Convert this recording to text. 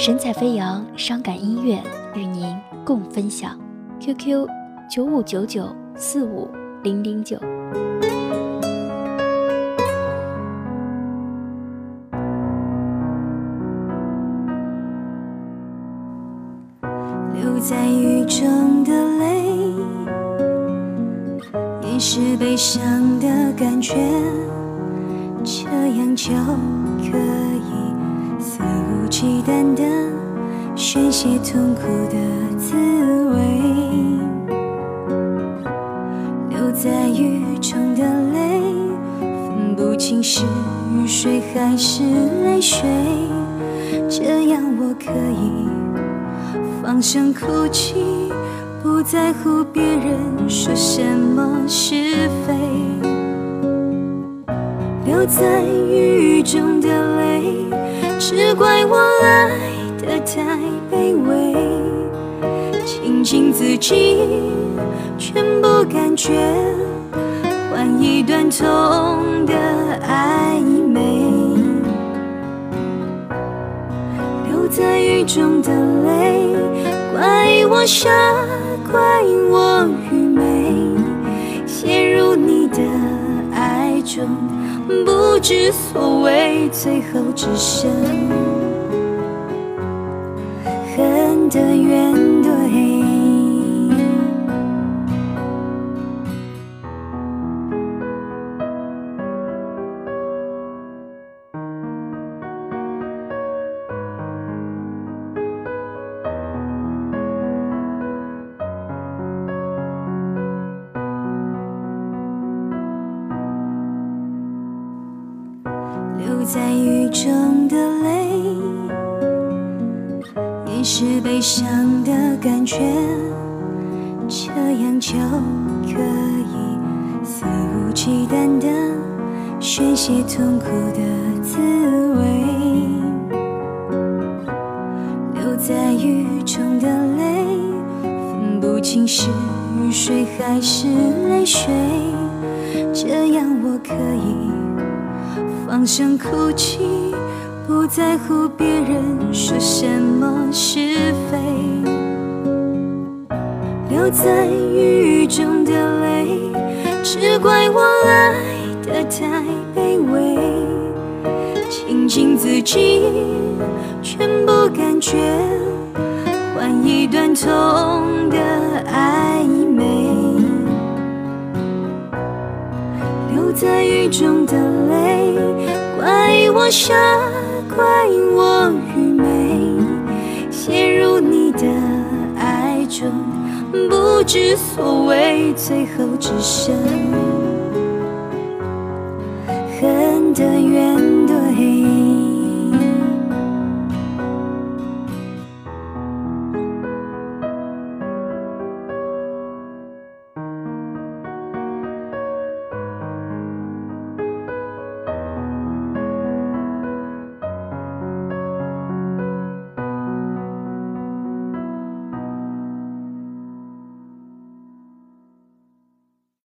神采飞扬，伤感音乐与您共分享。QQ 九五九九四五零零九。留在雨中的泪，掩饰悲伤的感觉，这样就可以肆无忌惮的宣泄痛苦的滋味。留在雨中的泪，分不清是雨水还是泪水，这样我可以。放声哭泣，不在乎别人说什么是非。留在雨中的泪，只怪我爱得太卑微。庆幸自己全部感觉，换一段痛的暧昧。留在雨中的泪。怪我傻，怪我愚不知所谓，最后只剩恨的怨在雨中的泪，掩饰悲伤的感觉，这样就可以肆无忌惮的宣泄痛苦的滋味。留在雨中的泪，分不清是雨水还是泪水，这样我可以。放声哭泣，不在乎别人说什么是非。留在雨中的泪，只怪我爱得太卑微。庆幸自己全部感觉，换一段痛的暧昧。留在雨中的泪，傻，怪我愚昧，陷入你的爱中不知所谓，最后只剩。